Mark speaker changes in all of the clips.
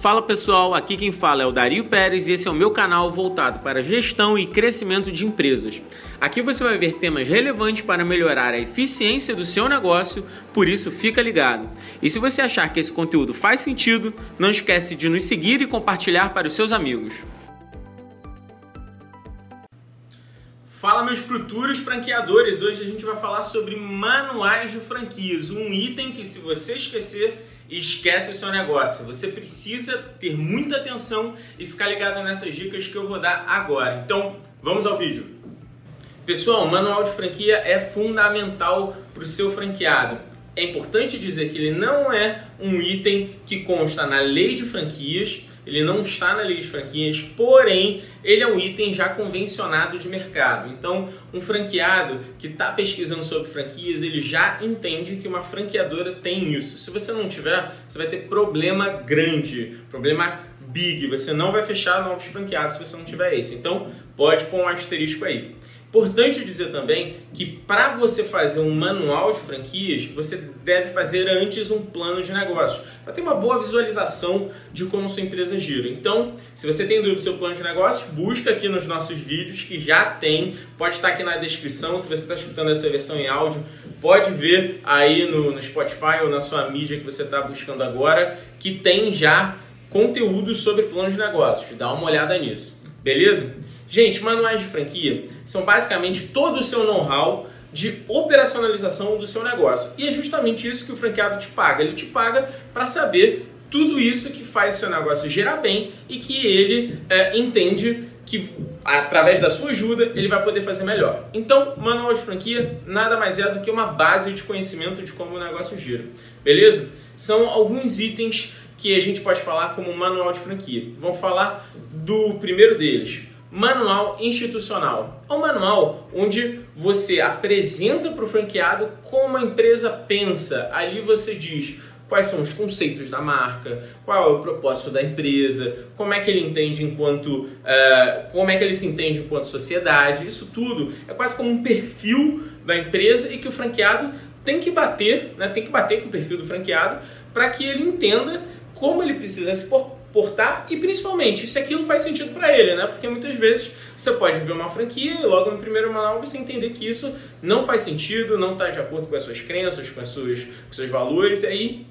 Speaker 1: Fala pessoal, aqui quem fala é o Dario Pérez e esse é o meu canal voltado para gestão e crescimento de empresas. Aqui você vai ver temas relevantes para melhorar a eficiência do seu negócio, por isso fica ligado. E se você achar que esse conteúdo faz sentido, não esquece de nos seguir e compartilhar para os seus amigos. Fala meus futuros franqueadores, hoje a gente vai falar sobre manuais de franquias, um item que se você esquecer esquece o seu negócio. Você precisa ter muita atenção e ficar ligado nessas dicas que eu vou dar agora. Então, vamos ao vídeo. Pessoal, manual de franquia é fundamental para o seu franqueado. É importante dizer que ele não é um item que consta na lei de franquias, ele não está na lei de franquias, porém ele é um item já convencionado de mercado. Então, um franqueado que está pesquisando sobre franquias, ele já entende que uma franqueadora tem isso. Se você não tiver, você vai ter problema grande, problema big. Você não vai fechar novos franqueados se você não tiver esse. Então, pode pôr um asterisco aí. Importante dizer também que para você fazer um manual de franquias, você deve fazer antes um plano de negócio, para ter uma boa visualização de como sua empresa gira. Então, se você tem dúvida do seu plano de negócio, busca aqui nos nossos vídeos que já tem, pode estar aqui na descrição, se você está escutando essa versão em áudio, pode ver aí no, no Spotify ou na sua mídia que você está buscando agora, que tem já conteúdo sobre plano de negócios. Dá uma olhada nisso, beleza? Gente, manuais de franquia são basicamente todo o seu know-how de operacionalização do seu negócio. E é justamente isso que o franqueado te paga. Ele te paga para saber tudo isso que faz seu negócio gerar bem e que ele é, entende que através da sua ajuda ele vai poder fazer melhor. Então, manual de franquia nada mais é do que uma base de conhecimento de como o negócio gira. Beleza? São alguns itens que a gente pode falar como manual de franquia. Vamos falar do primeiro deles, Manual institucional. É um manual onde você apresenta para o franqueado como a empresa pensa. Ali você diz quais são os conceitos da marca, qual é o propósito da empresa, como é que ele entende enquanto, uh, como é que ele se entende enquanto sociedade. Isso tudo é quase como um perfil da empresa e que o franqueado tem que bater, né, tem que bater com o perfil do franqueado para que ele entenda como ele precisa se portar e principalmente se aquilo faz sentido para ele, né? Porque muitas vezes você pode ver uma franquia e logo no primeiro manual você entender que isso não faz sentido, não está de acordo com as suas crenças, com, as suas, com seus valores, e aí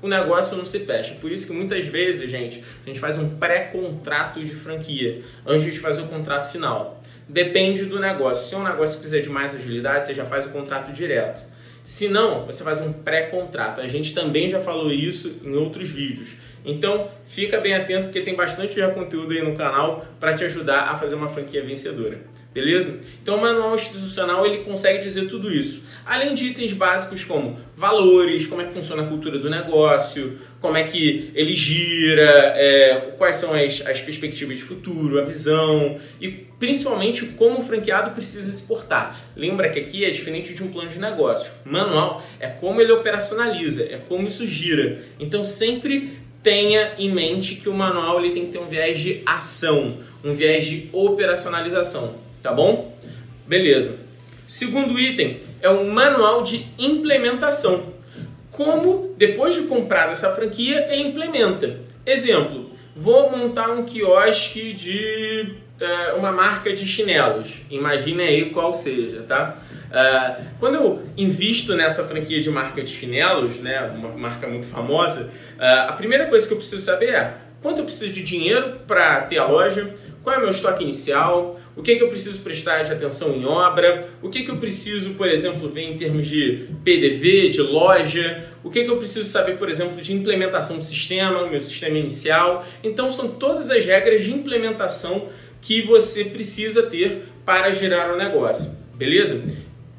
Speaker 1: o negócio não se fecha. Por isso que muitas vezes, gente, a gente faz um pré-contrato de franquia antes de fazer o contrato final. Depende do negócio. Se é um negócio que precisa de mais agilidade, você já faz o contrato direto. Se não, você faz um pré-contrato. A gente também já falou isso em outros vídeos. Então, fica bem atento porque tem bastante já conteúdo aí no canal para te ajudar a fazer uma franquia vencedora. Beleza? Então, o manual institucional ele consegue dizer tudo isso. Além de itens básicos como valores, como é que funciona a cultura do negócio, como é que ele gira, é, quais são as, as perspectivas de futuro, a visão e principalmente como o franqueado precisa se portar. Lembra que aqui é diferente de um plano de negócio. Manual é como ele operacionaliza, é como isso gira. Então sempre tenha em mente que o manual ele tem que ter um viés de ação, um viés de operacionalização, tá bom? Beleza. Segundo item é o manual de implementação. Como, depois de comprar essa franquia, ele implementa. Exemplo, vou montar um quiosque de uh, uma marca de chinelos. Imagine aí qual seja, tá? Uh, quando eu invisto nessa franquia de marca de chinelos, né, uma marca muito famosa, uh, a primeira coisa que eu preciso saber é quanto eu preciso de dinheiro para ter a loja, qual é o meu estoque inicial, o que, é que eu preciso prestar de atenção em obra, o que, é que eu preciso, por exemplo, ver em termos de PDV, de loja, o que, é que eu preciso saber, por exemplo, de implementação do sistema, meu sistema inicial. Então, são todas as regras de implementação que você precisa ter para gerar o um negócio, beleza?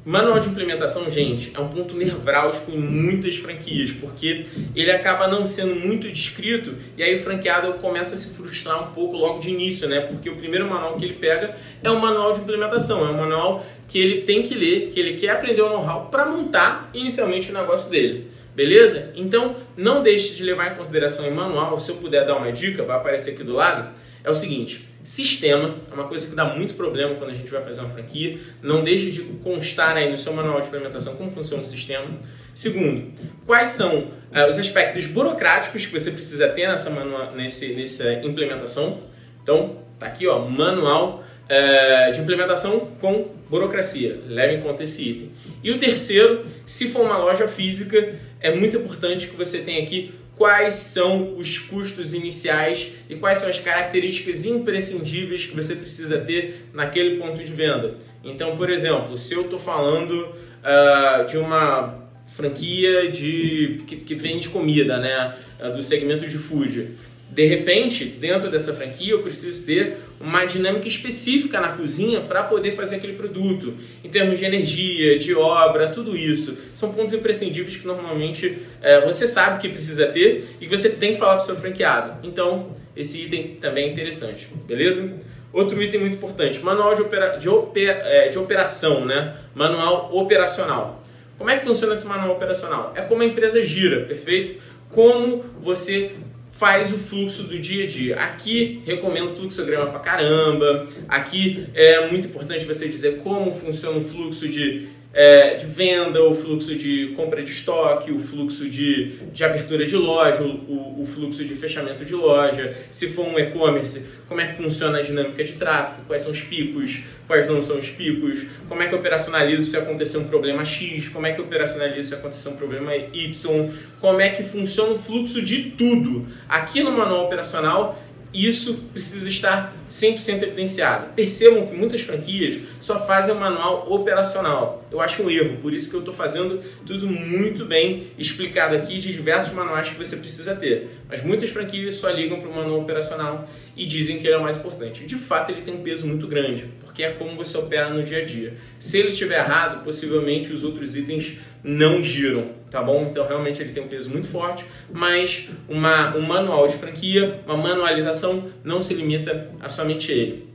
Speaker 1: Manual de implementação, gente, é um ponto nevrálgico em muitas franquias, porque ele acaba não sendo muito descrito e aí o franqueado começa a se frustrar um pouco logo de início, né? Porque o primeiro manual que ele pega é o manual de implementação, é um manual que ele tem que ler, que ele quer aprender o know-how para montar inicialmente o negócio dele. Beleza? Então, não deixe de levar em consideração em manual, se eu puder dar uma dica, vai aparecer aqui do lado, é o seguinte, Sistema é uma coisa que dá muito problema quando a gente vai fazer uma franquia. Não deixe de constar aí no seu manual de implementação como funciona o sistema. Segundo, quais são uh, os aspectos burocráticos que você precisa ter nessa, manual, nesse, nessa implementação. Então, tá aqui, ó, manual uh, de implementação com burocracia. Leve em conta esse item. E o terceiro, se for uma loja física, é muito importante que você tenha aqui quais são os custos iniciais e quais são as características imprescindíveis que você precisa ter naquele ponto de venda. Então, por exemplo, se eu estou falando uh, de uma franquia de que, que, vende comida, né, uh, do segmento de food, de repente, dentro dessa franquia, eu preciso ter uma dinâmica específica na cozinha para poder fazer aquele produto, em termos de energia, de obra, tudo isso. São pontos imprescindíveis que normalmente é, você sabe que precisa ter e que você tem que falar para o seu franqueado. Então, esse item também é interessante, beleza? Outro item muito importante, manual de, opera, de, opera, é, de operação, né? Manual operacional. Como é que funciona esse manual operacional? É como a empresa gira, perfeito? Como você faz o fluxo do dia a dia. Aqui recomendo fluxograma pra caramba. Aqui é muito importante você dizer como funciona o fluxo de é, de venda, o fluxo de compra de estoque, o fluxo de, de abertura de loja, o, o fluxo de fechamento de loja, se for um e-commerce, como é que funciona a dinâmica de tráfego, quais são os picos, quais não são os picos, como é que eu operacionalizo se acontecer um problema X, como é que eu operacionalizo se acontecer um problema Y, como é que funciona o fluxo de tudo. Aqui no manual operacional isso precisa estar 100% evidenciado. Percebam que muitas franquias só fazem o manual operacional. Eu acho um erro, por isso que eu estou fazendo tudo muito bem explicado aqui de diversos manuais que você precisa ter. Mas muitas franquias só ligam para o manual operacional e dizem que ele é o mais importante. De fato, ele tem um peso muito grande, porque é como você opera no dia a dia. Se ele estiver errado, possivelmente os outros itens não giram, tá bom? Então realmente ele tem um peso muito forte, mas uma, um manual de franquia, uma manualização não se limita a somente ele,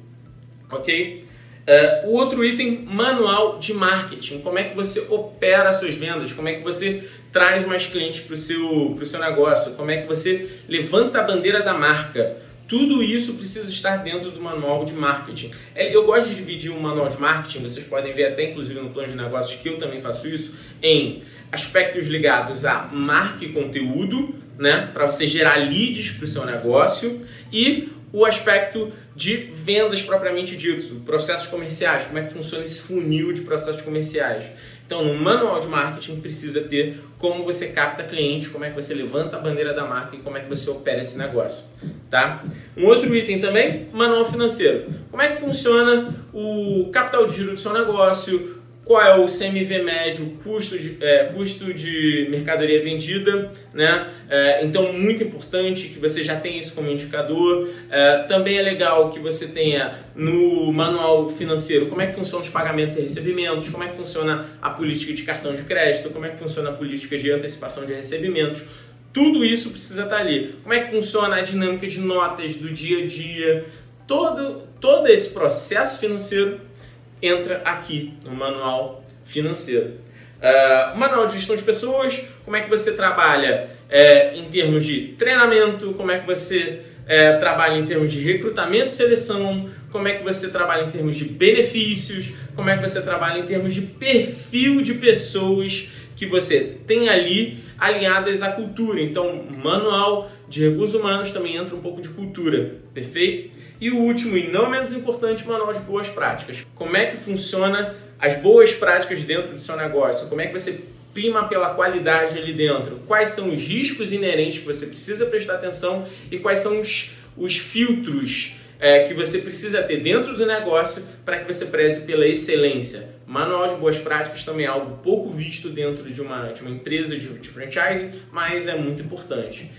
Speaker 1: ok? Uh, o outro item, manual de marketing. Como é que você opera as suas vendas? Como é que você traz mais clientes para o seu, seu negócio? Como é que você levanta a bandeira da marca? Tudo isso precisa estar dentro do manual de marketing. É, eu gosto de dividir o manual de marketing, vocês podem ver até inclusive no plano de negócios que eu também faço isso, em aspectos ligados a marca e conteúdo, né, para você gerar leads para o seu negócio, e o aspecto de vendas propriamente dito, processos comerciais, como é que funciona esse funil de processos comerciais. Então, no manual de marketing precisa ter como você capta cliente, como é que você levanta a bandeira da marca e como é que você opera esse negócio, tá? Um outro item também, manual financeiro. Como é que funciona o capital de giro do seu negócio, qual é o CMV médio, custo de, é, custo de mercadoria vendida, né? É, então, muito importante que você já tenha isso como indicador. É, também é legal que você tenha no manual financeiro como é que funcionam os pagamentos e recebimentos, como é que funciona a política de cartão de crédito, como é que funciona a política de antecipação de recebimentos. Tudo isso precisa estar ali. Como é que funciona a dinâmica de notas do dia a dia, todo, todo esse processo financeiro entra aqui no manual financeiro. Uh, manual de gestão de pessoas, como é que você trabalha é, em termos de treinamento, como é que você é, trabalha em termos de recrutamento e seleção, como é que você trabalha em termos de benefícios, como é que você trabalha em termos de perfil de pessoas que você tem ali alinhadas à cultura. Então, manual de recursos humanos também entra um pouco de cultura, perfeito? E o último e não menos importante, manual de boas práticas. Como é que funciona as boas práticas dentro do seu negócio? Como é que você prima pela qualidade ali dentro? Quais são os riscos inerentes que você precisa prestar atenção e quais são os, os filtros é, que você precisa ter dentro do negócio para que você preze pela excelência. Manual de boas práticas também é algo pouco visto dentro de uma, de uma empresa de, de franchising, mas é muito importante.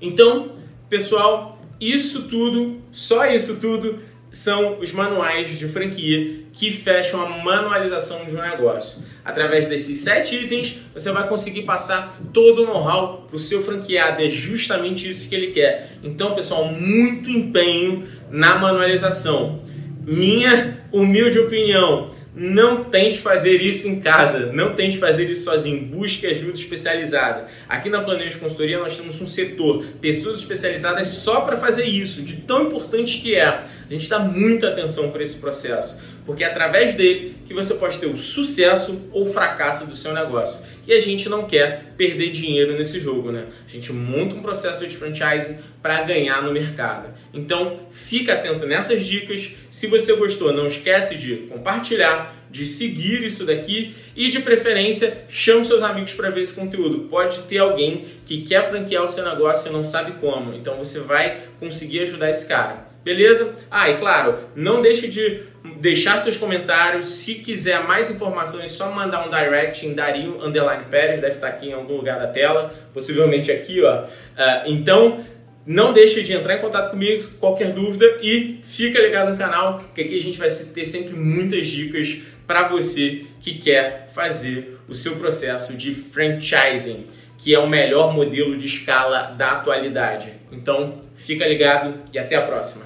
Speaker 1: Então, pessoal, isso tudo, só isso tudo, são os manuais de franquia que fecham a manualização de um negócio. Através desses sete itens, você vai conseguir passar todo o know-how para o seu franqueado. É justamente isso que ele quer. Então, pessoal, muito empenho na manualização. Minha humilde opinião, não tente fazer isso em casa, não tente fazer isso sozinho, busque ajuda especializada. Aqui na Planejo Consultoria nós temos um setor, pessoas especializadas só para fazer isso, de tão importante que é. A gente dá muita atenção para esse processo porque é através dele que você pode ter o sucesso ou fracasso do seu negócio. E a gente não quer perder dinheiro nesse jogo, né? A gente monta um processo de franchising para ganhar no mercado. Então, fica atento nessas dicas. Se você gostou, não esquece de compartilhar, de seguir isso daqui e de preferência chame seus amigos para ver esse conteúdo. Pode ter alguém que quer franquear o seu negócio e não sabe como. Então você vai conseguir ajudar esse cara. Beleza? Ah, e claro, não deixe de deixar seus comentários. Se quiser mais informações, é só mandar um direct em Dario Underline Pérez, deve estar aqui em algum lugar da tela, possivelmente aqui, ó. Uh, então, não deixe de entrar em contato comigo, qualquer dúvida, e fica ligado no canal, que aqui a gente vai ter sempre muitas dicas para você que quer fazer o seu processo de franchising, que é o melhor modelo de escala da atualidade. Então, fica ligado e até a próxima.